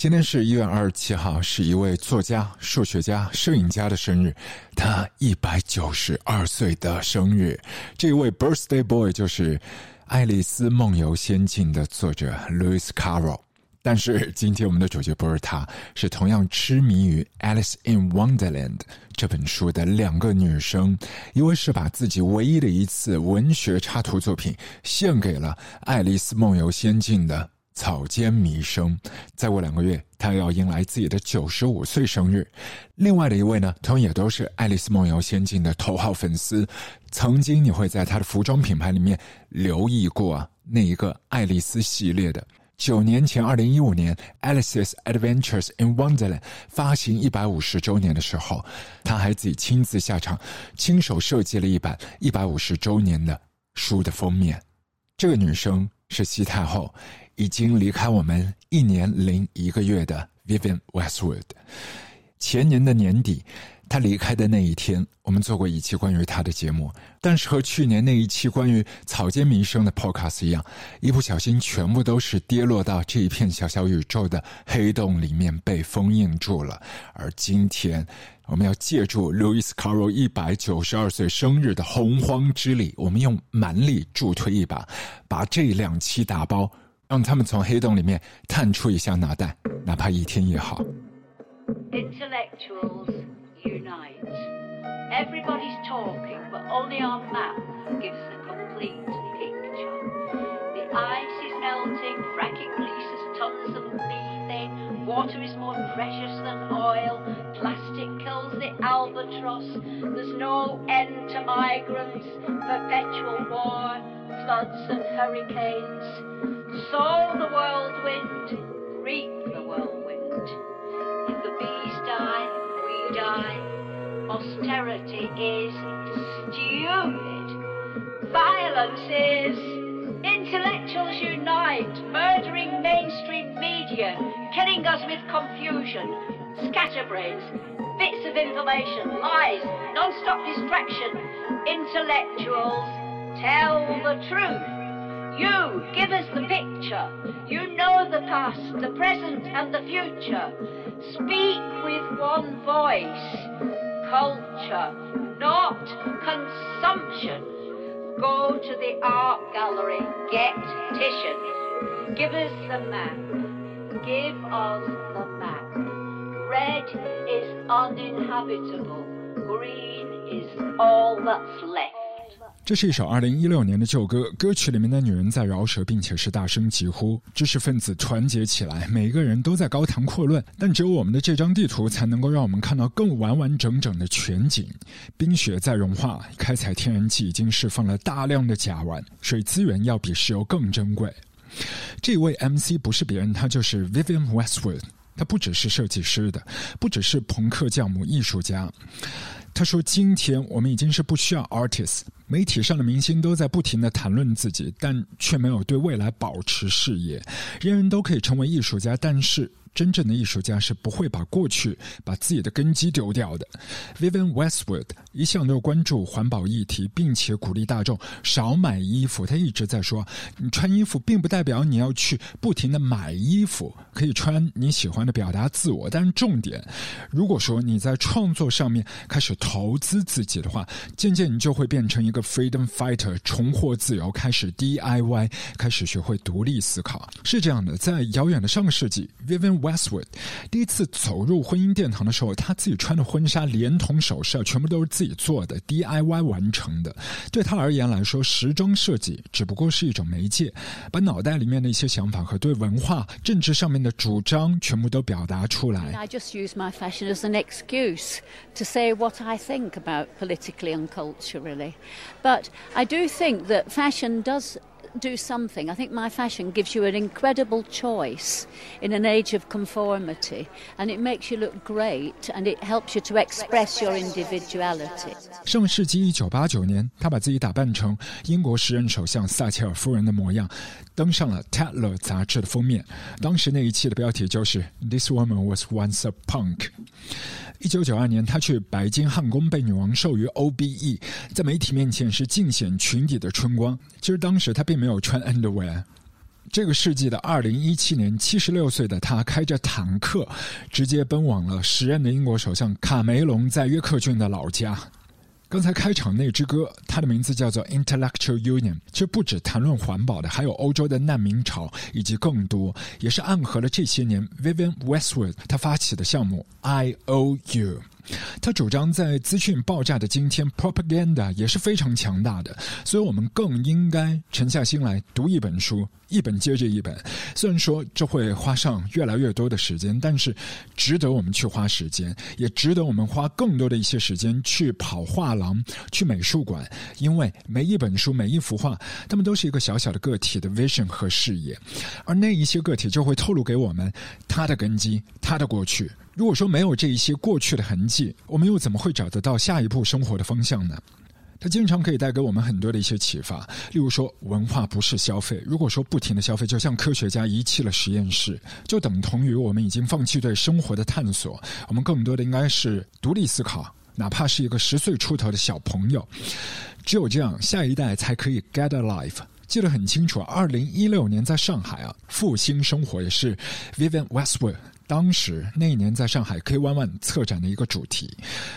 今天是一月二十七号，是一位作家、数学家、摄影家的生日，他一百九十二岁的生日。这位 Birthday Boy 就是《爱丽丝梦游仙境》的作者 Lewis Carroll。但是今天我们的主角不是他，是同样痴迷于《Alice in Wonderland》这本书的两个女生。一位是把自己唯一的一次文学插图作品献给了《爱丽丝梦游仙境》的。草间弥生，再过两个月，他要迎来自己的九十五岁生日。另外的一位呢，同样也都是《爱丽丝梦游仙境》的头号粉丝。曾经你会在他的服装品牌里面留意过啊那一个爱丽丝系列的。九年前，二零一五年，《Alice's Adventures in Wonderland》发行一百五十周年的时候，他还自己亲自下场，亲手设计了一版一百五十周年的书的封面。这个女生是西太后。已经离开我们一年零一个月的 Vivian Westwood，前年的年底，他离开的那一天，我们做过一期关于他的节目。但是和去年那一期关于草间弥生的 Podcast 一样，一不小心全部都是跌落到这一片小小宇宙的黑洞里面被封印住了。而今天，我们要借助 Louis Carroll 一百九十二岁生日的洪荒之力，我们用蛮力助推一把，把这两期打包。让他们从黑洞里面探出一下脑袋，哪怕一天也好。Intellectuals unite. Everybody's talking, but only our map gives the complete picture. The ice is melting, fracking releases tons of methane, water is more precious than oil, plastic kills the albatross, there's no end to migrants, perpetual war, floods and hurricanes. Sow the whirlwind, reap the whirlwind. If the bees die, we die. Austerity is stupid. Violence is. Intellectuals unite, murdering mainstream media, killing us with confusion, scatterbrains, bits of information, lies, non-stop distraction. Intellectuals tell the truth. You give us the picture. You know the past, the present, and the future. Speak with one voice. Culture, not consumption. Go to the art gallery. Get Titian. Give us the map. Give us the map. Red is uninhabitable. Green is all that's left. 这是一首二零一六年的旧歌，歌曲里面的女人在饶舌，并且是大声疾呼，知识分子团结起来，每个人都在高谈阔论，但只有我们的这张地图才能够让我们看到更完完整整的全景。冰雪在融化，开采天然气已经释放了大量的甲烷，水资源要比石油更珍贵。这位 MC 不是别人，他就是 Vivian Westwood，他不只是设计师的，不只是朋克教母艺术家。他说：“今天我们已经是不需要 artists，媒体上的明星都在不停的谈论自己，但却没有对未来保持视野。人人都可以成为艺术家，但是。”真正的艺术家是不会把过去、把自己的根基丢掉的。Vivian Westwood 一向都关注环保议题，并且鼓励大众少买衣服。他一直在说：“你穿衣服并不代表你要去不停的买衣服，可以穿你喜欢的，表达自我。但是重点，如果说你在创作上面开始投资自己的话，渐渐你就会变成一个 freedom fighter，重获自由，开始 DIY，开始学会独立思考。是这样的，在遥远的上个世纪，Vivian。Westwood 第一次走入婚姻殿堂的时候，他自己穿的婚纱连同首饰全部都是自己做的 DIY 完成的。对他而言来说，时装设计只不过是一种媒介，把脑袋里面的一些想法和对文化、政治上面的主张全部都表达出来。I just use my fashion as an excuse to say what I think about politically and culturally, but I do think that fashion does. do something. I think my fashion gives you an incredible choice in an age of conformity, and it makes you look great, and it helps you to express your individuality. 上世纪一九八九年，他把自己打扮成英国时任首相撒切尔夫人的模样，登上了《Tatler》杂志的封面。当时那一期的标题就是 “This woman was once a punk”。 一九九二年，他去白金汉宫被女王授予 OBE，在媒体面前是尽显裙底的春光。其实当时他并没有穿 underwear。这个世纪的二零一七年，七十六岁的他开着坦克，直接奔往了时任的英国首相卡梅隆在约克郡的老家。刚才开场那支歌，它的名字叫做《Intellectual Union》，这不止谈论环保的，还有欧洲的难民潮，以及更多，也是暗合了这些年 Vivian Westwood 他发起的项目 I O U。他主张在资讯爆炸的今天，propaganda 也是非常强大的，所以我们更应该沉下心来读一本书，一本接着一本。虽然说这会花上越来越多的时间，但是值得我们去花时间，也值得我们花更多的一些时间去跑画廊、去美术馆，因为每一本书、每一幅画，他们都是一个小小的个体的 vision 和视野，而那一些个体就会透露给我们他的根基、他的过去。如果说没有这一些过去的痕迹，我们又怎么会找得到下一步生活的方向呢？它经常可以带给我们很多的一些启发。例如说，文化不是消费。如果说不停的消费，就像科学家遗弃了实验室，就等同于我们已经放弃对生活的探索。我们更多的应该是独立思考，哪怕是一个十岁出头的小朋友。只有这样，下一代才可以 get a life。记得很清楚，二零一六年在上海啊，复兴生活也是 Vivian Westwood。当时那一年在上海 K One One 策展的一个主题，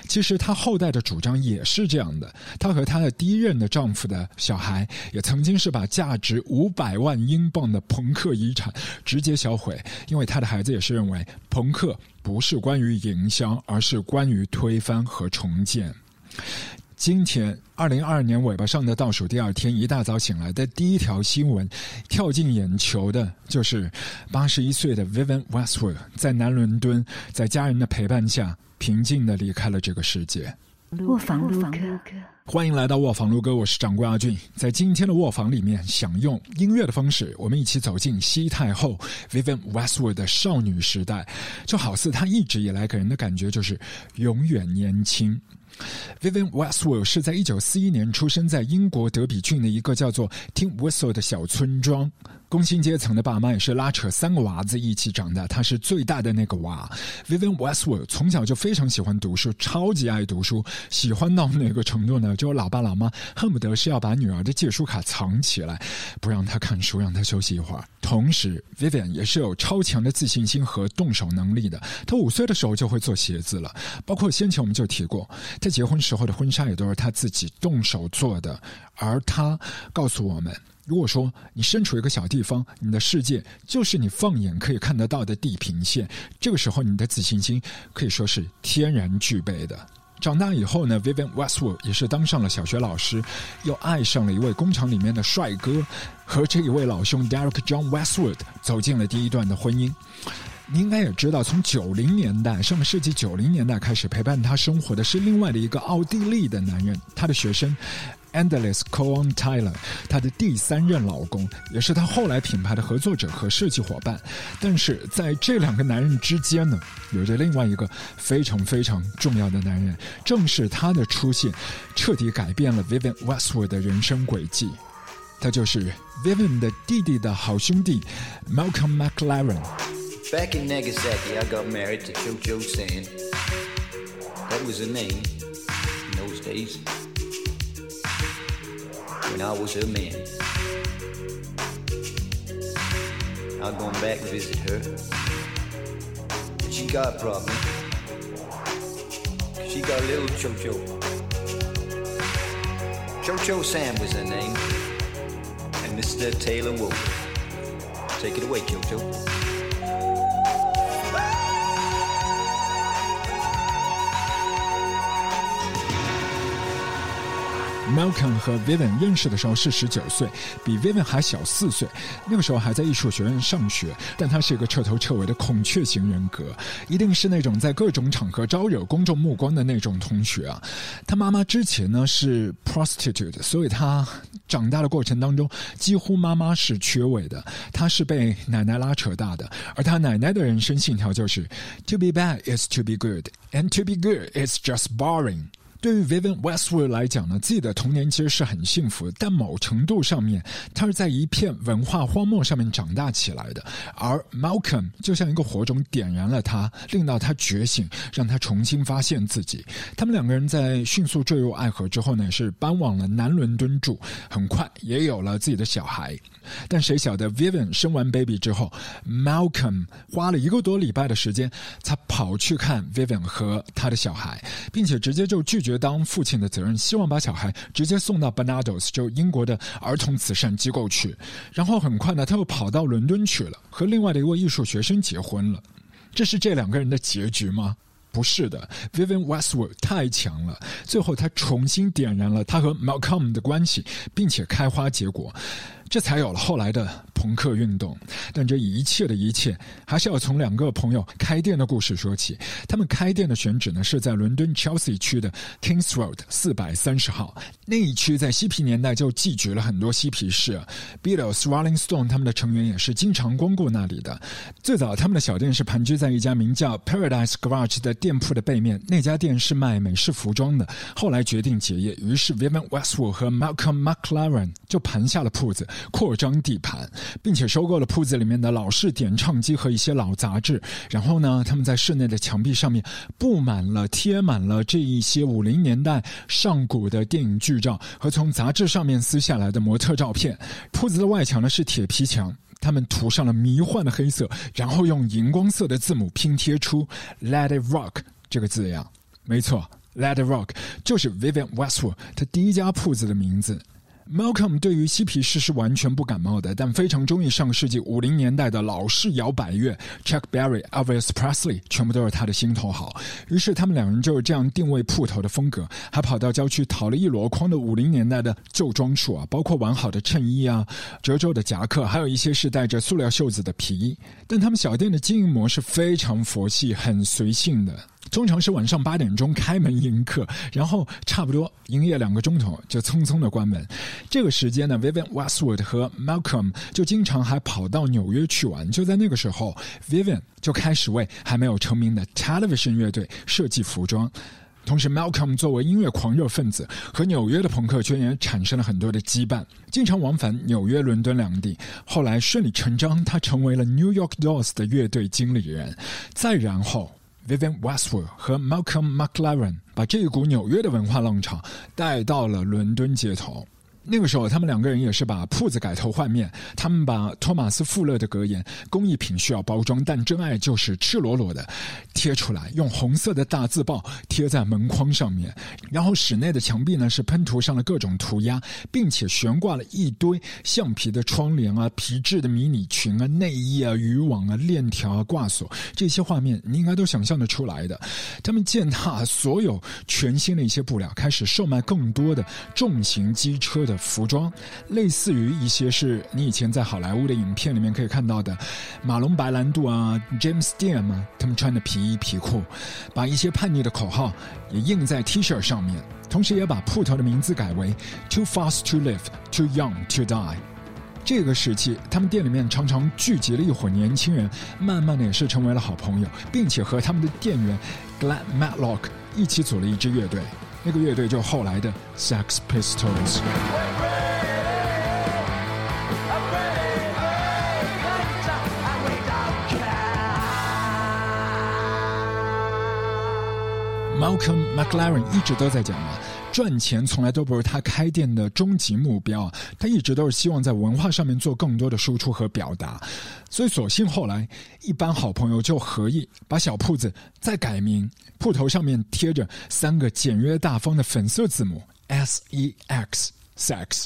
其实她后代的主张也是这样的。她和她的第一任的丈夫的小孩，也曾经是把价值五百万英镑的朋克遗产直接销毁，因为他的孩子也是认为朋克不是关于营销，而是关于推翻和重建。今天，二零二二年尾巴上的倒数第二天，一大早醒来的第一条新闻，跳进眼球的就是八十一岁的 Vivian Westwood 在南伦敦，在家人的陪伴下，平静的离开了这个世界。卧房录歌，欢迎来到卧房录歌，我是掌柜阿俊。在今天的卧房里面，想用音乐的方式，我们一起走进西太后 Vivian Westwood 的少女时代，就好似她一直以来给人的感觉就是永远年轻。Vivian Westwood 是在一九四一年出生在英国德比郡的一个叫做 Tin Whistle 的小村庄。工薪阶层的爸妈也是拉扯三个娃子一起长大，他是最大的那个娃。Vivian Westwood 从小就非常喜欢读书，超级爱读书，喜欢到哪个程度呢？就老爸老妈恨不得是要把女儿的借书卡藏起来，不让她看书，让她休息一会儿。同时，Vivian 也是有超强的自信心和动手能力的。她五岁的时候就会做鞋子了，包括先前我们就提过，在结婚时候的婚纱也都是他自己动手做的。而他告诉我们。如果说你身处一个小地方，你的世界就是你放眼可以看得到的地平线，这个时候你的自信心可以说是天然具备的。长大以后呢，Vivian Westwood 也是当上了小学老师，又爱上了一位工厂里面的帅哥，和这一位老兄 Derek John Westwood 走进了第一段的婚姻。你应该也知道，从九零年代上个世纪九零年代开始，陪伴他生活的是另外的一个奥地利的男人，他的学生。Endless Cohen Tyler，他的第三任老公，也是他后来品牌的合作者和设计伙伴。但是在这两个男人之间呢，有着另外一个非常非常重要的男人，正是他的出现，彻底改变了 Vivian Westwood 的人生轨迹。他就是 Vivian 的弟弟的好兄弟 Malcolm McLaren。Back in Nagasaki, I got married to Jojo San. That was her name in those days. when I was her man. I'm going back to visit her. But she got a problem. She got a little Chocho. Chocho Sam was her name. And Mr. Taylor Wolf. Take it away, Chocho. Malcolm 和 Vivian 认识的时候是十九岁，比 Vivian 还小四岁。那个时候还在艺术学院上学，但他是一个彻头彻尾的孔雀型人格，一定是那种在各种场合招惹公众目光的那种同学啊。他妈妈之前呢是 prostitute，所以他长大的过程当中几乎妈妈是缺位的，他是被奶奶拉扯大的。而他奶奶的人生信条就是：To be bad is to be good, and to be good is just boring。对于 Vivian Westwood 来讲呢，自己的童年其实是很幸福，但某程度上面，他是在一片文化荒漠上面长大起来的。而 Malcolm 就像一个火种，点燃了他，令到他觉醒，让他重新发现自己。他们两个人在迅速坠入爱河之后呢，是搬往了南伦敦住，很快也有了自己的小孩。但谁晓得 Vivian 生完 baby 之后，Malcolm 花了一个多礼拜的时间，才跑去看 Vivian 和他的小孩，并且直接就拒绝当父亲的责任，希望把小孩直接送到 Barnados，就英国的儿童慈善机构去。然后很快呢，他又跑到伦敦去了，和另外的一位艺术学生结婚了。这是这两个人的结局吗？不是的，Vivian Westwood 太强了，最后他重新点燃了他和 Malcolm 的关系，并且开花结果。这才有了后来的朋克运动，但这一切的一切还是要从两个朋友开店的故事说起。他们开店的选址呢是在伦敦 Chelsea 区的 Kings Road 四百三十号那一区，在嬉皮年代就聚集了很多嬉皮士，Beatles、Rolling Stone 他们的成员也是经常光顾那里的。最早他们的小店是盘踞在一家名叫 Paradise Garage 的店铺的背面，那家店是卖美式服装的。后来决定结业，于是 Vivian Westwood 和 Malcolm McLaren 就盘下了铺子。扩张地盘，并且收购了铺子里面的老式点唱机和一些老杂志。然后呢，他们在室内的墙壁上面布满了、贴满了这一些五零年代上古的电影剧照和从杂志上面撕下来的模特照片。铺子的外墙呢是铁皮墙，他们涂上了迷幻的黑色，然后用荧光色的字母拼贴出 “Let It Rock” 这个字样。没错，“Let It Rock” 就是 Vivian Westwood 他第一家铺子的名字。Malcolm 对于嬉皮士是完全不感冒的，但非常中意上世纪五零年代的老式摇摆乐，Chuck Berry、Elvis Presley 全部都是他的心头好。于是他们两人就是这样定位铺头的风格，还跑到郊区淘了一箩筐的五零年代的旧装束啊，包括完好的衬衣啊、褶皱的夹克，还有一些是带着塑料袖子的皮衣。但他们小店的经营模式非常佛系，很随性的。通常是晚上八点钟开门迎客，然后差不多营业两个钟头就匆匆的关门。这个时间呢，Vivian Westwood 和 Malcolm 就经常还跑到纽约去玩。就在那个时候，Vivian 就开始为还没有成名的 Television 乐队设计服装。同时，Malcolm 作为音乐狂热分子，和纽约的朋克圈也产生了很多的羁绊，经常往返纽约、伦敦两地。后来顺理成章，他成为了 New York Dolls 的乐队经理人。再然后。Vivian Westwood 和 Malcolm McLaren 把这一股纽约的文化浪潮带到了伦敦街头。那个时候，他们两个人也是把铺子改头换面。他们把托马斯·富勒的格言“工艺品需要包装，但真爱就是赤裸裸的”贴出来，用红色的大字报贴在门框上面。然后室内的墙壁呢是喷涂上了各种涂鸦，并且悬挂了一堆橡皮的窗帘啊、皮质的迷你裙啊、内衣啊、渔网啊、链条啊、挂锁这些画面，你应该都想象得出来的。他们践踏所有全新的一些布料，开始售卖更多的重型机车的。服装类似于一些是你以前在好莱坞的影片里面可以看到的，马龙白兰度啊，James Dean 啊，他们穿的皮衣皮裤，把一些叛逆的口号也印在 T 恤上面，同时也把铺头的名字改为 Too Fast to Live, Too Young to Die。这个时期，他们店里面常常聚集了一伙年轻人，慢慢的也是成为了好朋友，并且和他们的店员 Glenn Matlock 一起组了一支乐队。那个乐队就后来的 Sex Pistols。Malcolm McLaren 一直都在讲嘛。赚钱从来都不是他开店的终极目标，他一直都是希望在文化上面做更多的输出和表达，所以索性后来一班好朋友就合意把小铺子再改名，铺头上面贴着三个简约大方的粉色字母 S E X，Sex，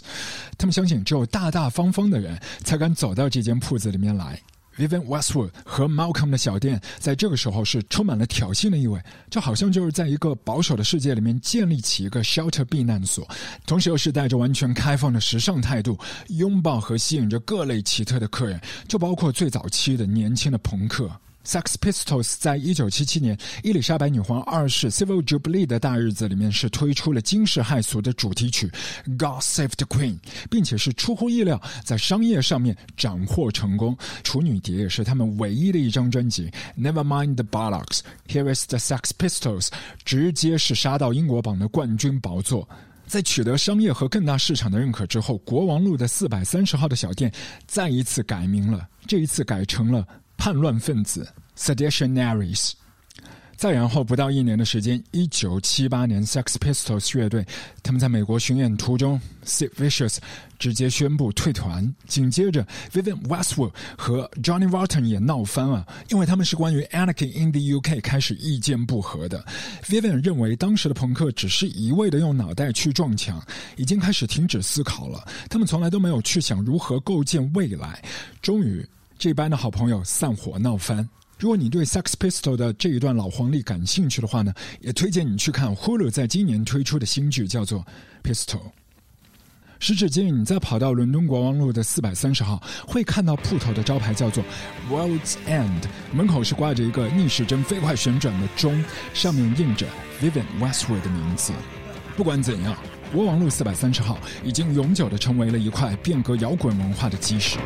他们相信只有大大方方的人才敢走到这间铺子里面来。Vivian Westwood 和 Malcolm 的小店在这个时候是充满了挑衅的意味，就好像就是在一个保守的世界里面建立起一个 shelter 避难所，同时又是带着完全开放的时尚态度，拥抱和吸引着各类奇特的客人，就包括最早期的年轻的朋克。Sex Pistols 在一九七七年伊丽莎白女皇二世 Civil Jubilee 的大日子里面是推出了惊世骇俗的主题曲《God Save the Queen》，并且是出乎意料在商业上面斩获成功。处女碟也是他们唯一的一张专辑。Never mind the bollocks, here is the Sex Pistols，直接是杀到英国榜的冠军宝座。在取得商业和更大市场的认可之后，国王路的四百三十号的小店再一次改名了，这一次改成了。叛乱分子 （Seditionaries）。再然后不到一年的时间，一九七八年，Sex Pistols 乐队他们在美国巡演途中，Sid Vicious 直接宣布退团。紧接着，Vivian Westwood 和 Johnny Rotten 也闹翻了，因为他们是关于 Anarchy in the UK 开始意见不合的。Vivian 认为当时的朋克只是一味的用脑袋去撞墙，已经开始停止思考了。他们从来都没有去想如何构建未来。终于。这班的好朋友散伙闹翻。如果你对 Sex Pistol 的这一段老黄历感兴趣的话呢，也推荐你去看 Hulu 在今年推出的新剧，叫做《Pistol》。时至今日，你在跑到伦敦国王路的四百三十号，会看到铺头的招牌叫做 World's End，门口是挂着一个逆时针飞快旋转的钟，上面印着 Vivian Westwood 的名字。不管怎样，国王路四百三十号已经永久的成为了一块变革摇滚文化的基石。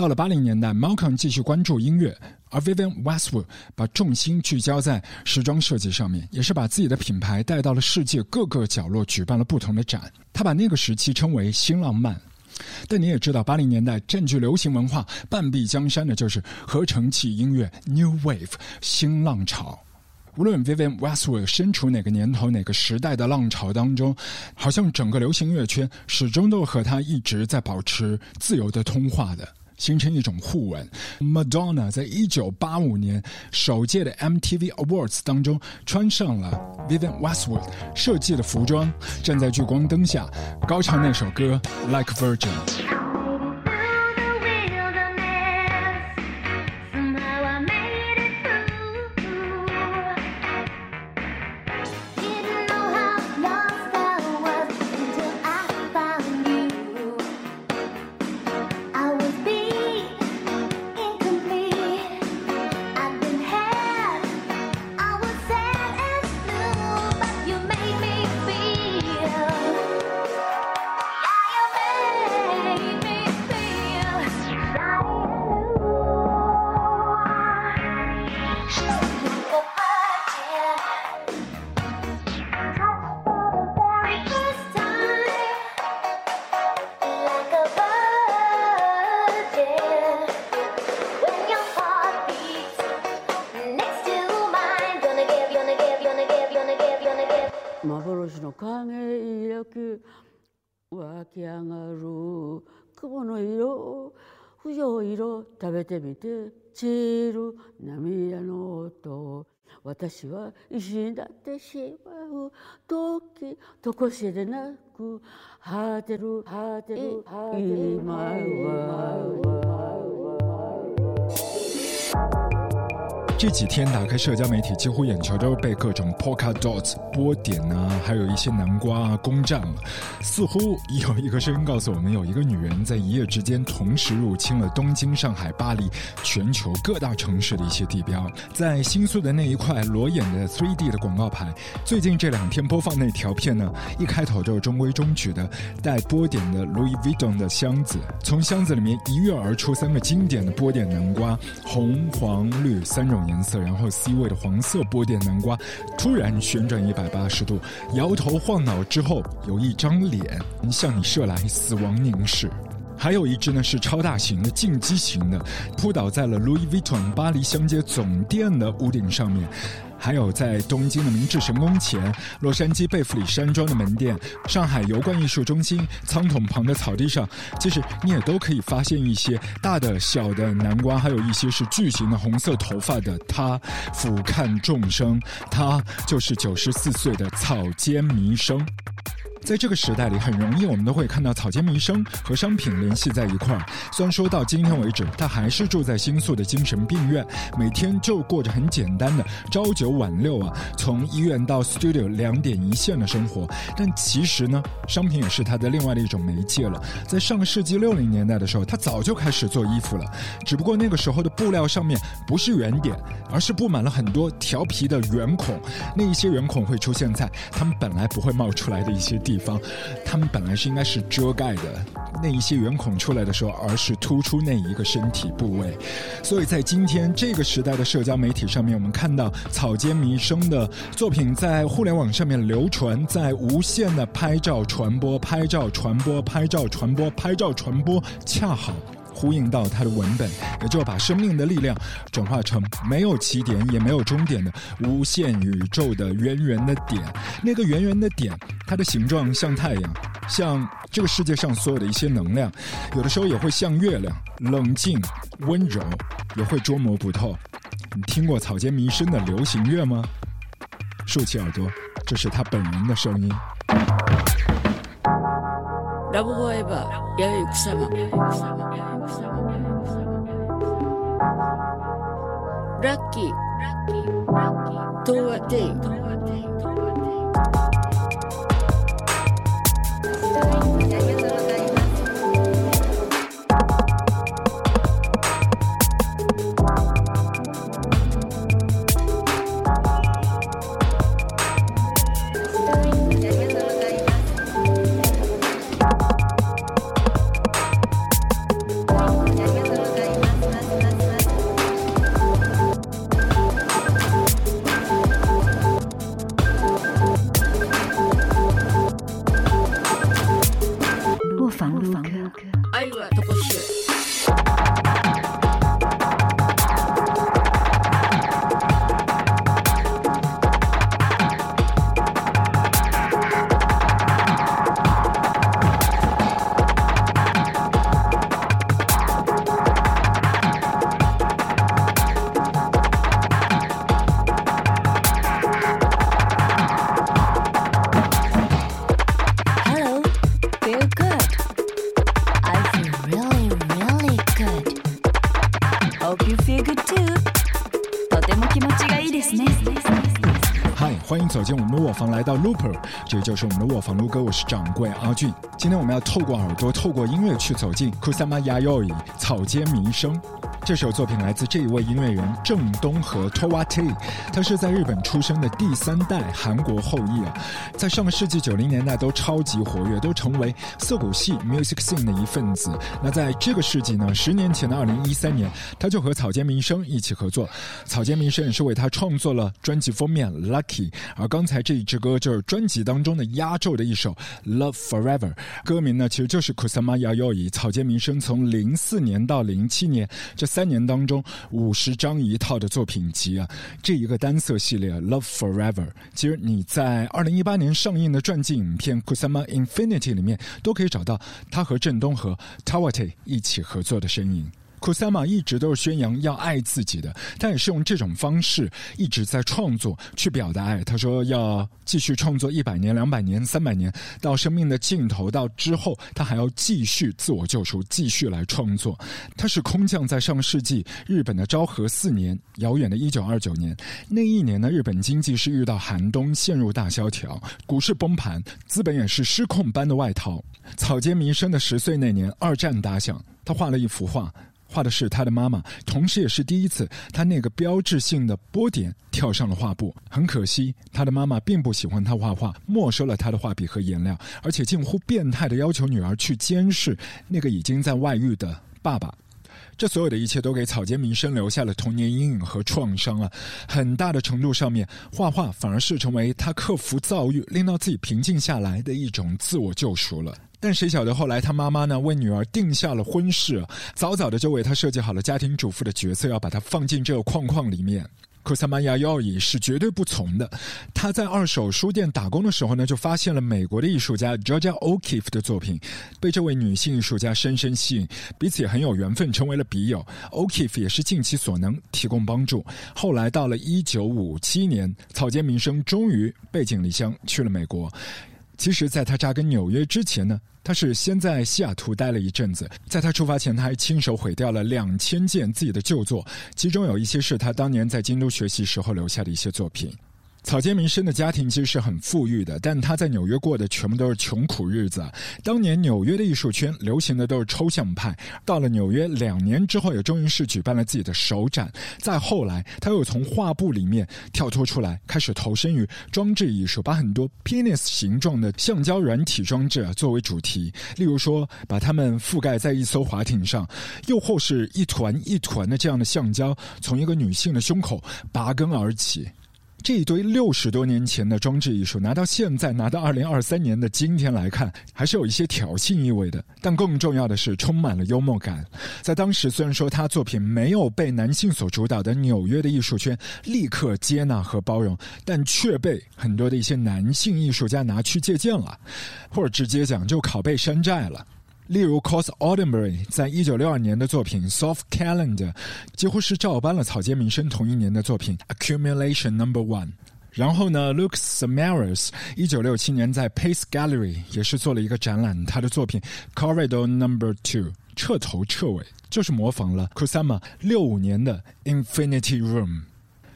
到了八零年代，Malcolm 继续关注音乐，而 Vivian Westwood 把重心聚焦在时装设计上面，也是把自己的品牌带到了世界各个角落，举办了不同的展。他把那个时期称为新浪漫。但你也知道，八零年代占据流行文化半壁江山的就是合成器音乐 New Wave 新浪潮。无论 Vivian Westwood 身处哪个年头、哪个时代的浪潮当中，好像整个流行音乐圈始终都和他一直在保持自由的通话的。形成一种互吻。Madonna 在一九八五年首届的 MTV Awards 当中，穿上了 Vivian Westwood 设计的服装，站在聚光灯下，高唱那首歌《Like Virgin》。てみて散る涙の音私は石になってしまう時とこしでなく果てる果てる今は这几天打开社交媒体，几乎眼球都被各种 polka dots 波点啊，还有一些南瓜啊攻占了。似乎有一个声音告诉我们，有一个女人在一夜之间同时入侵了东京、上海、巴黎，全球各大城市的一些地标。在新宿的那一块裸眼的 3D 的广告牌，最近这两天播放那条片呢，一开头就是中规中矩的带波点的 Louis Vuitton 的箱子，从箱子里面一跃而出三个经典的波点南瓜，红、黄、绿三种。颜色，然后 C 位的黄色波点南瓜突然旋转一百八十度，摇头晃脑之后，有一张脸向你射来，死亡凝视。还有一只呢，是超大型的进击型的，扑倒在了 Louis Vuitton 巴黎香街总店的屋顶上面。还有在东京的明治神宫前、洛杉矶贝弗里山庄的门店、上海油罐艺术中心仓桶旁的草地上，其实你也都可以发现一些大的、小的南瓜，还有一些是巨型的红色头发的他，俯瞰众生，他就是九十四岁的草间弥生。在这个时代里，很容易我们都会看到草间弥生和商品联系在一块儿。虽然说到今天为止，他还是住在新宿的精神病院，每天就过着很简单的朝九晚六啊，从医院到 studio 两点一线的生活。但其实呢，商品也是他的另外的一种媒介了。在上个世纪六零年代的时候，他早就开始做衣服了，只不过那个时候的布料上面不是圆点，而是布满了很多调皮的圆孔。那一些圆孔会出现在他们本来不会冒出来的一些地。地方，他们本来是应该是遮盖的那一些圆孔出来的时候，而是突出那一个身体部位。所以在今天这个时代的社交媒体上面，我们看到草间弥生的作品在互联网上面流传，在无限的拍照传播、拍照传播、拍照传播、拍照传播，恰好。呼应到他的文本，也就把生命的力量转化成没有起点也没有终点的无限宇宙的圆圆的点。那个圆圆的点，它的形状像太阳，像这个世界上所有的一些能量，有的时候也会像月亮，冷静温柔，也会捉摸不透。你听过草间弥生的流行乐吗？竖起耳朵，这是他本人的声音。ラブフォ 走进我们的卧房，来到 Looper，这就是我们的卧房。卢哥，我是掌柜阿俊。今天我们要透过耳朵，透过音乐去走进 Kusama Yayoi 草间弥生。这首作品来自这一位音乐人郑东和 Towa T，他是在日本出生的第三代韩国后裔啊，在上个世纪九零年代都超级活跃，都成为涩谷系 music scene 的一份子。那在这个世纪呢，十年前的二零一三年，他就和草间弥生一起合作，草间弥生也是为他创作了专辑封面 Lucky，而刚才这一支歌就是专辑当中的压轴的一首 Love Forever，歌名呢其实就是 Kusama Yayoi，草间弥生从零四年到零七年这。三年当中五十张一套的作品集啊，这一个单色系列《Love Forever》，其实你在二零一八年上映的传记影片《Kusama Infinity》里面都可以找到他和郑东和 Tawate 一起合作的身影。库萨玛一直都是宣扬要爱自己的，他也是用这种方式一直在创作去表达爱。他说要继续创作一百年、两百年、三百年，到生命的尽头，到之后他还要继续自我救赎，继续来创作。他是空降在上世纪日本的昭和四年，遥远的一九二九年。那一年呢，日本经济是遇到寒冬，陷入大萧条，股市崩盘，资本也是失控般的外逃。草间弥生的十岁那年，二战打响，他画了一幅画。画的是他的妈妈，同时也是第一次，他那个标志性的波点跳上了画布。很可惜，他的妈妈并不喜欢他画画，没收了他的画笔和颜料，而且近乎变态的要求女儿去监视那个已经在外遇的爸爸。这所有的一切都给草间弥生留下了童年阴影和创伤啊！很大的程度上面，画画反而是成为他克服躁郁、令到自己平静下来的一种自我救赎了。但谁晓得后来他妈妈呢为女儿定下了婚事，早早的就为她设计好了家庭主妇的角色，要把她放进这个框框里面。库萨玛亚要伊是绝对不从的。他在二手书店打工的时候呢，就发现了美国的艺术家 Georgia O'Keeffe 的作品，被这位女性艺术家深深吸引，彼此也很有缘分，成为了笔友。O'Keeffe 也是尽其所能提供帮助。后来到了一九五七年，草间弥生终于背井离乡去了美国。其实，在他扎根纽约之前呢，他是先在西雅图待了一阵子。在他出发前，他还亲手毁掉了两千件自己的旧作，其中有一些是他当年在京都学习时候留下的一些作品。草间弥生的家庭其实是很富裕的，但他在纽约过的全部都是穷苦日子。当年纽约的艺术圈流行的都是抽象派，到了纽约两年之后，也终于是举办了自己的首展。再后来，他又从画布里面跳脱出来，开始投身于装置艺术，把很多 penis 形状的橡胶软体装置啊作为主题，例如说把它们覆盖在一艘滑艇上，又或是一团一团的这样的橡胶从一个女性的胸口拔根而起。这一堆六十多年前的装置艺术，拿到现在，拿到二零二三年的今天来看，还是有一些挑衅意味的。但更重要的是，充满了幽默感。在当时，虽然说他作品没有被男性所主导的纽约的艺术圈立刻接纳和包容，但却被很多的一些男性艺术家拿去借鉴了，或者直接讲就拷贝山寨了。例如 c o s Audenbury 在一九六二年的作品《Soft Calendar》，几乎是照搬了草间弥生同一年的作品《Accumulation Number One》。然后呢，Luke Samaras 一九六七年在 Pace Gallery 也是做了一个展览，他的作品《Corridor Number Two》彻头彻尾就是模仿了 Kusama 六五年的《Infinity Room》。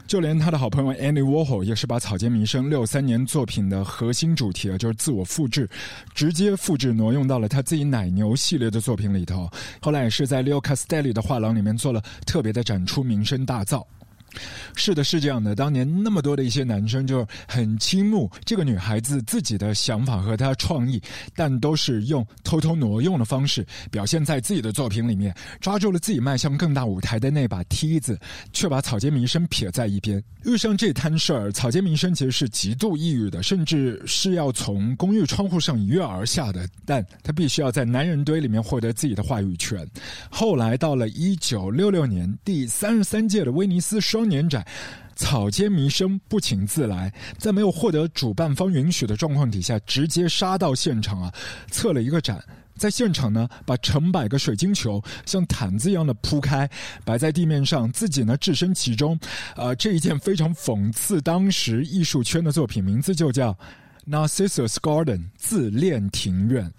就连他的好朋友 Andy Warhol 也是把草间弥生六三年作品的核心主题啊，就是自我复制，直接复制挪用到了他自己奶牛系列的作品里头。后来也是在 Leo Castelli 的画廊里面做了特别的展出，名声大噪。是的，是这样的。当年那么多的一些男生就很倾慕这个女孩子自己的想法和她创意，但都是用偷偷挪用的方式表现在自己的作品里面，抓住了自己迈向更大舞台的那把梯子，却把草间弥生撇在一边。遇上这摊事儿，草间弥生其实是极度抑郁的，甚至是要从公寓窗户上一跃而下的。但他必须要在男人堆里面获得自己的话语权。后来到了一九六六年第三十三届的威尼斯双。年展，草间弥生不请自来，在没有获得主办方允许的状况底下，直接杀到现场啊，测了一个展。在现场呢，把成百个水晶球像毯子一样的铺开，摆在地面上，自己呢置身其中。呃，这一件非常讽刺当时艺术圈的作品，名字就叫。Narcissus Garden 自恋庭院，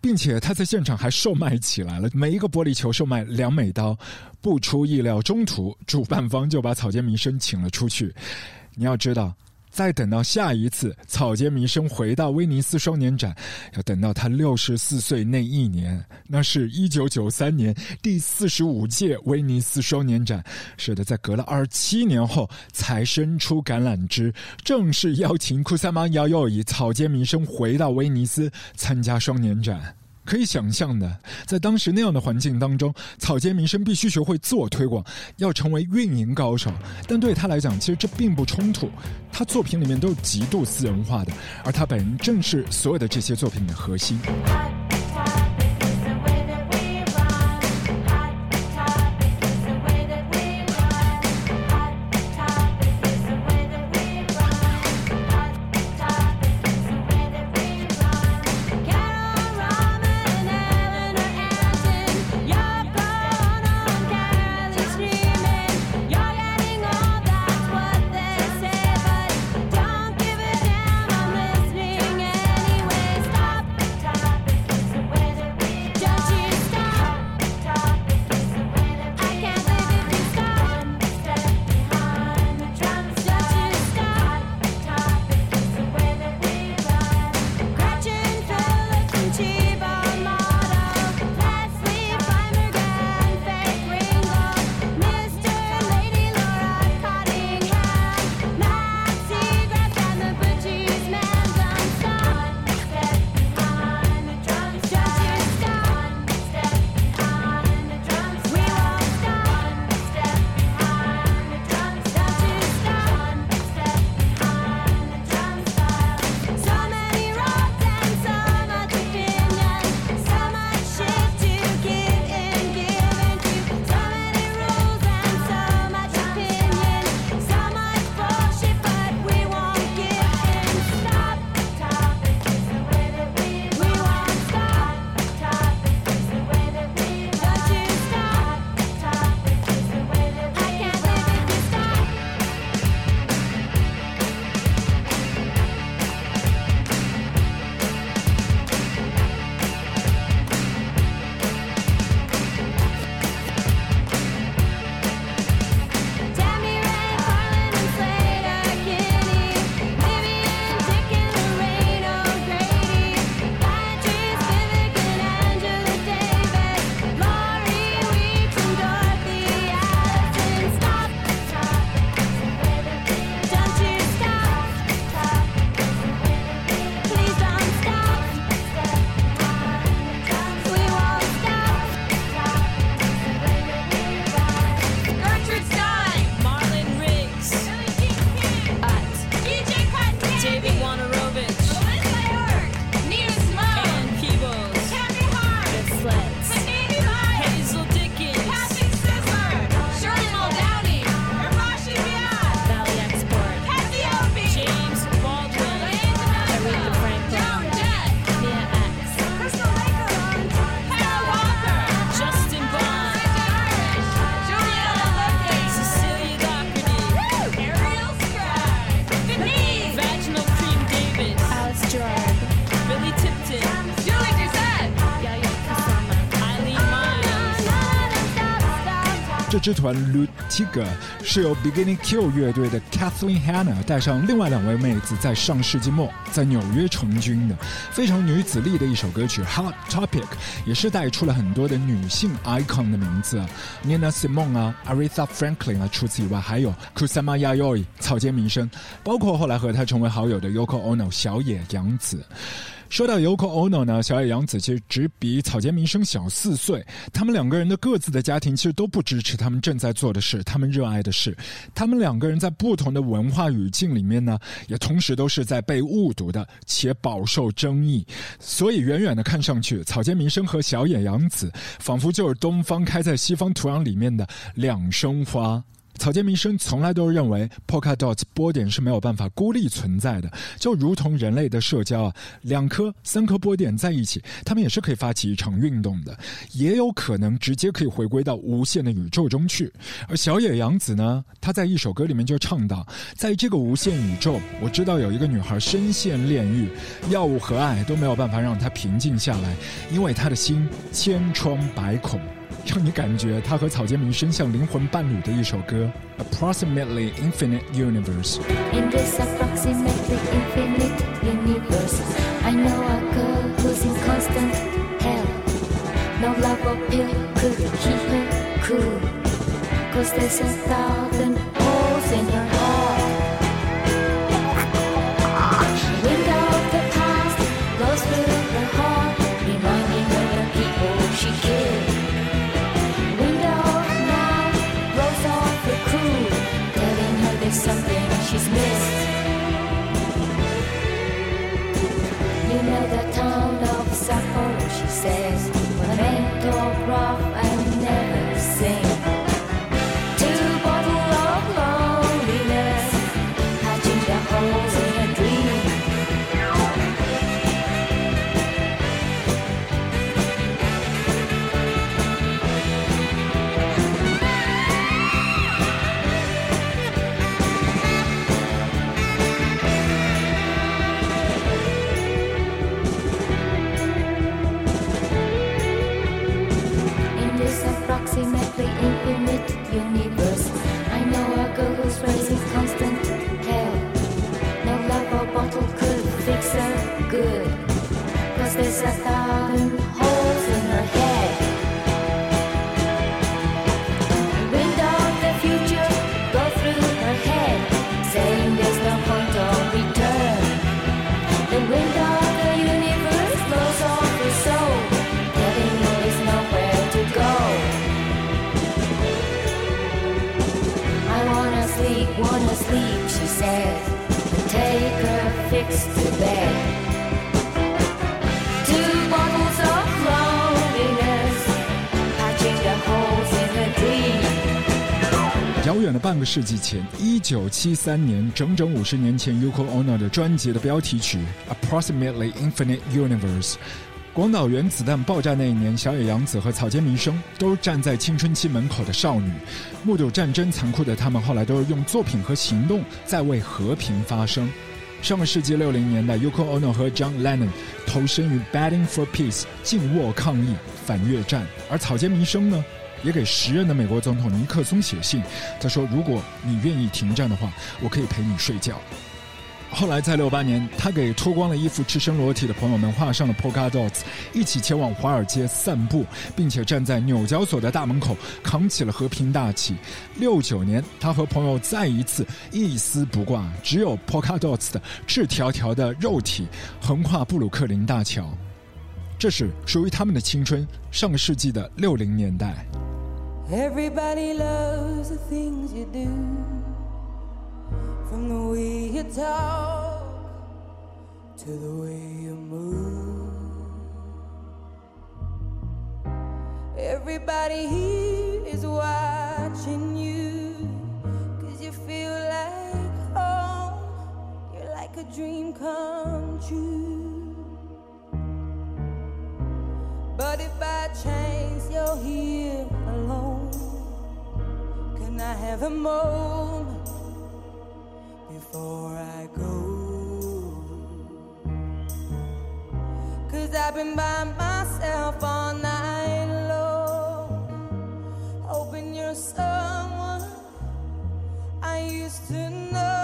并且他在现场还售卖起来了，每一个玻璃球售卖两美刀。不出意料，中途主办方就把草间弥生请了出去。你要知道。再等到下一次草间弥生回到威尼斯双年展，要等到他六十四岁那一年，那是一九九三年第四十五届威尼斯双年展。是的，在隔了二十七年后，才伸出橄榄枝，正式邀请库萨玛遥遥以草间弥生回到威尼斯参加双年展。可以想象的，在当时那样的环境当中，草间弥生必须学会自我推广，要成为运营高手。但对他来讲，其实这并不冲突。他作品里面都是极度私人化的，而他本人正是所有的这些作品的核心。这支团 Lutiga 是由 Beginning Kill 乐队的 Kathleen Hanna 带上另外两位妹子，在上世纪末在纽约成军的，非常女子力的一首歌曲 Hot Topic，也是带出了很多的女性 icon 的名字，Nina Simone 啊，Aretha Franklin 啊，除此以外还有 Kusama Yayoi 草间弥生，包括后来和他成为好友的 Yoko Ono 小野洋子。说到 Yoko Ono 呢，小野洋子其实只比草间弥生小四岁。他们两个人的各自的家庭其实都不支持他们正在做的事，他们热爱的事。他们两个人在不同的文化语境里面呢，也同时都是在被误读的，且饱受争议。所以远远的看上去，草间弥生和小野洋子仿佛就是东方开在西方土壤里面的两生花。草间弥生从来都认为 Polkadot 波点是没有办法孤立存在的，就如同人类的社交啊，两颗、三颗波点在一起，他们也是可以发起一场运动的，也有可能直接可以回归到无限的宇宙中去。而小野洋子呢，她在一首歌里面就唱到，在这个无限宇宙，我知道有一个女孩深陷炼狱，药物和爱都没有办法让她平静下来，因为她的心千疮百孔。让你感觉他和草间弥生像灵魂伴侣的一首歌，Approximately Infinite Universe。Cause there's a thousand holes in good. Cause there's a thousand holes in her head. The wind of the future go through her head, saying there's no of return. The wind of the universe blows her soul, nowhere to go. I wanna sleep, wanna sleep, she says, take her fix to bed. 远的半个世纪前，一九七三年，整整五十年前，Yoko Ono 的专辑的标题曲《Approximately Infinite Universe》。广岛原子弹爆炸那一年，小野洋子和草间弥生都站在青春期门口的少女，目睹战争残酷的他们，后来都是用作品和行动在为和平发声。上个世纪六零年代，Yoko Ono 和 John Lennon 投身于 Batting for Peace 静卧抗议反越战，而草间弥生呢，也给时任的美国总统尼克松写信，他说：“如果你愿意停战的话，我可以陪你睡觉。”后来在六八年，他给脱光了衣服、赤身裸体的朋友们画上了 polka dots，一起前往华尔街散步，并且站在纽交所的大门口扛起了和平大旗。六九年，他和朋友再一次一丝不挂，只有 polka dots 的赤条条的肉体横跨布鲁克林大桥。这是属于他们的青春，上个世纪的六零年代。Everybody loves the things you do. From the way you talk to the way you move. Everybody here is watching you. Cause you feel like home. You're like a dream come true. But if by chance you're here alone, can I have a moment before I go? Cause I've been by myself all night long, hoping you're someone I used to know.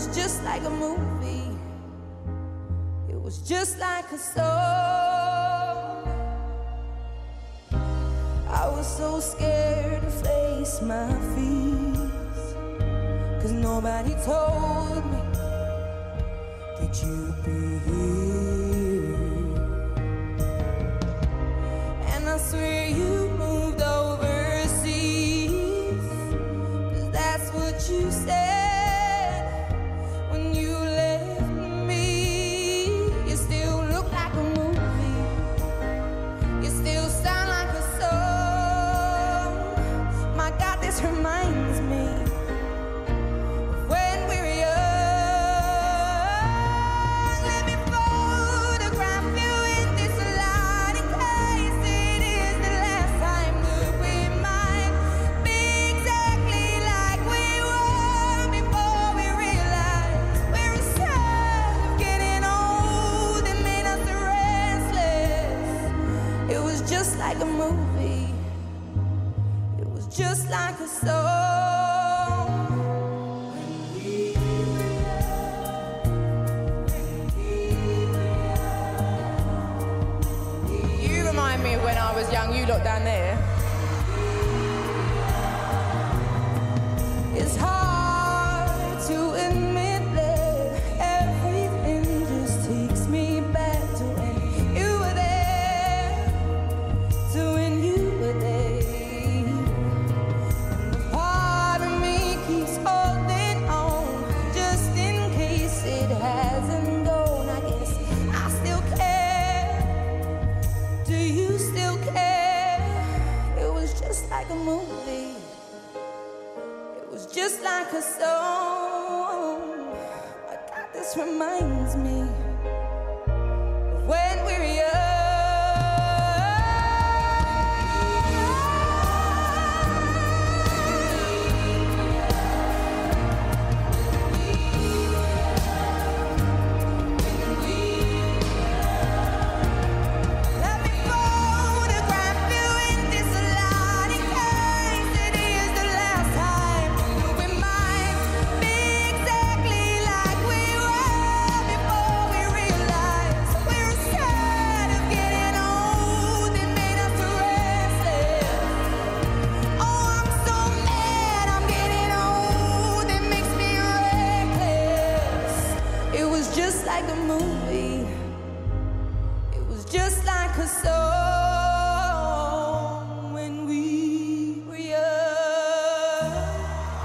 Was just like a movie. It was just like a song. I was so scared to face my fears. Cause nobody told me that you'd be here. And I swear you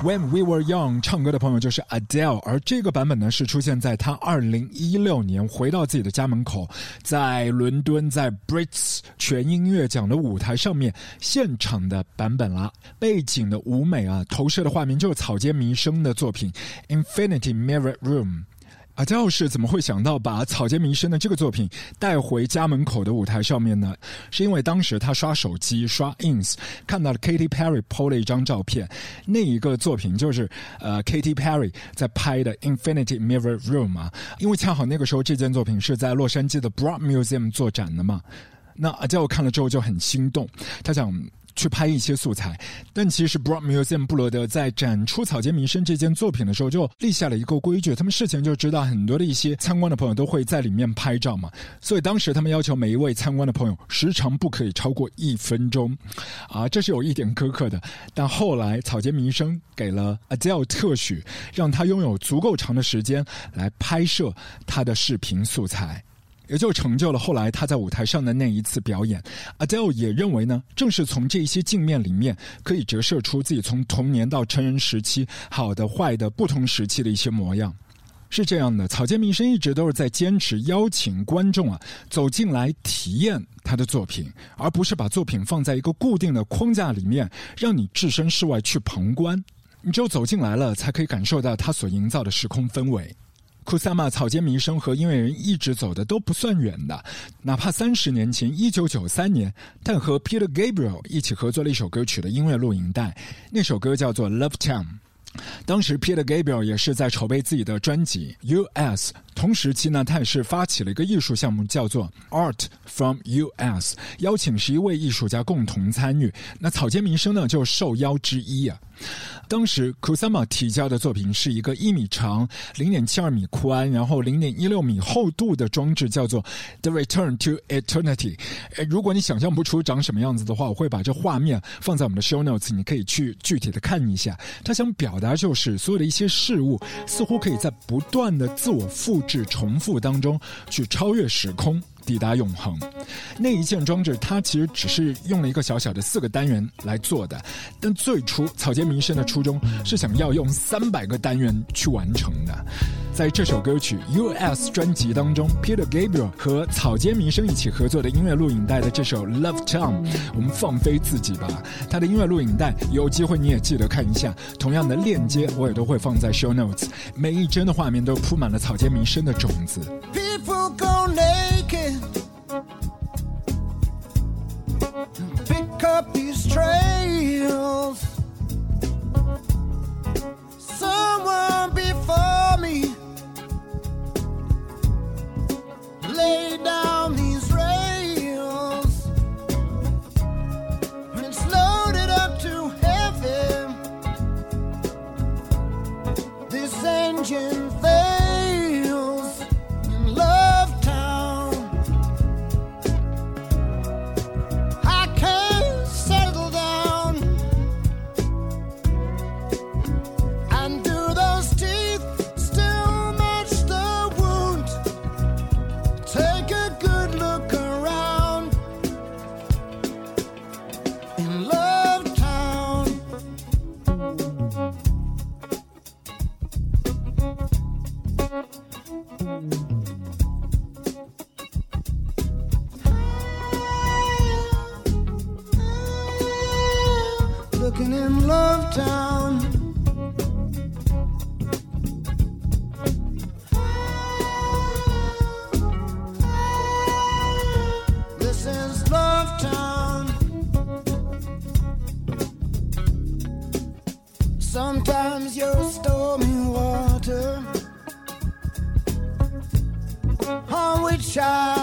When We Were Young 唱歌的朋友就是 Adele，而这个版本呢是出现在他二零一六年回到自己的家门口，在伦敦在 Brits 全音乐奖的舞台上面现场的版本啦。背景的舞美啊，投射的画面就是草间弥生的作品《Infinity Mirror Room》。阿娇是怎么会想到把草间弥生的这个作品带回家门口的舞台上面呢？是因为当时他刷手机刷 ins 看到了 Katy Perry PO 了一张照片，那一个作品就是呃 Katy Perry 在拍的 Infinity Mirror Room 啊，因为恰好那个时候这件作品是在洛杉矶的 Broad Museum 做展的嘛。那阿娇看了之后就很心动，他想去拍一些素材。但其实 Broad Museum 布罗德在展出草间弥生这件作品的时候，就立下了一个规矩，他们事前就知道很多的一些参观的朋友都会在里面拍照嘛，所以当时他们要求每一位参观的朋友时长不可以超过一分钟，啊，这是有一点苛刻的。但后来草间弥生给了 Adele 特许，让他拥有足够长的时间来拍摄他的视频素材。也就成就了后来他在舞台上的那一次表演。Adele 也认为呢，正是从这些镜面里面，可以折射出自己从童年到成人时期好的坏的不同时期的一些模样。是这样的，草间弥生一直都是在坚持邀请观众啊走进来体验他的作品，而不是把作品放在一个固定的框架里面，让你置身事外去旁观。你只有走进来了，才可以感受到他所营造的时空氛围。库萨玛草间弥生和音乐人一直走的都不算远的，哪怕三十年前，一九九三年，他和 Peter Gabriel 一起合作了一首歌曲的音乐录影带，那首歌叫做《Love Town》。当时 Peter Gabriel 也是在筹备自己的专辑《U.S.》，同时期呢，他也是发起了一个艺术项目，叫做 Art from U.S.，邀请十一位艺术家共同参与。那草间弥生呢，就受邀之一啊。当时 Kusama 提交的作品是一个一米长、零点七二米宽，然后零点一六米厚度的装置，叫做 The Return to Eternity。如果你想象不出长什么样子的话，我会把这画面放在我们的 Show Notes，你可以去具体的看一下。他想表达就是所有的一些事物似乎可以在不断的自我复制、重复当中去超越时空。抵达永恒，那一件装置它其实只是用了一个小小的四个单元来做的，但最初草间弥生的初衷是想要用三百个单元去完成的。在这首歌曲《U.S.》专辑当中，Peter Gabriel 和草间弥生一起合作的音乐录影带的这首《Love Town》，我们放飞自己吧。他的音乐录影带有机会你也记得看一下，同样的链接我也都会放在 Show Notes，每一帧的画面都铺满了草间弥生的种子。People go naked. Pick up these trails. shine.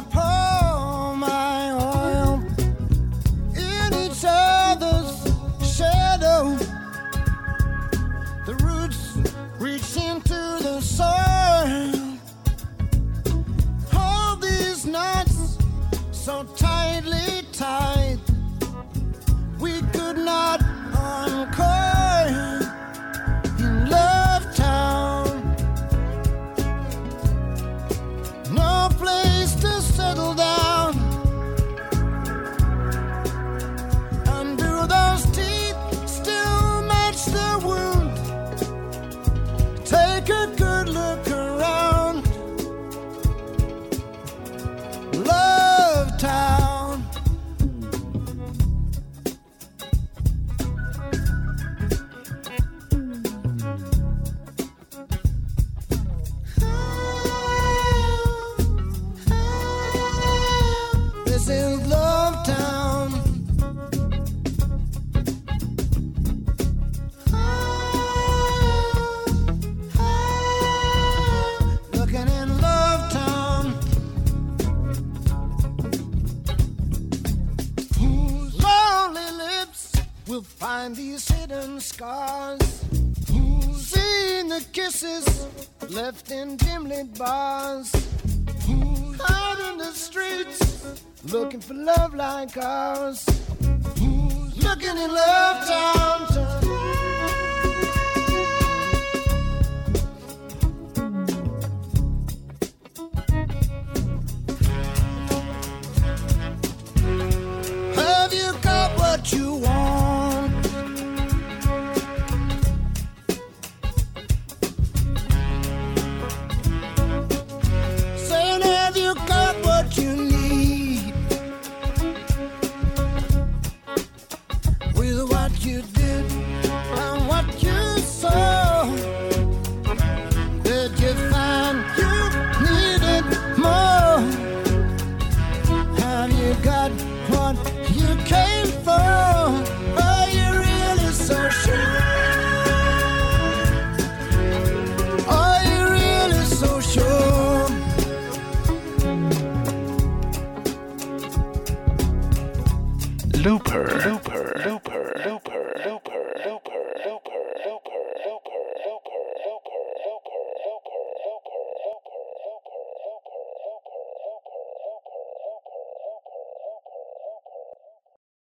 Hidden scars? Seen the kisses left in dim lit bars? Out in the streets looking for love like ours? Looking in Love Town?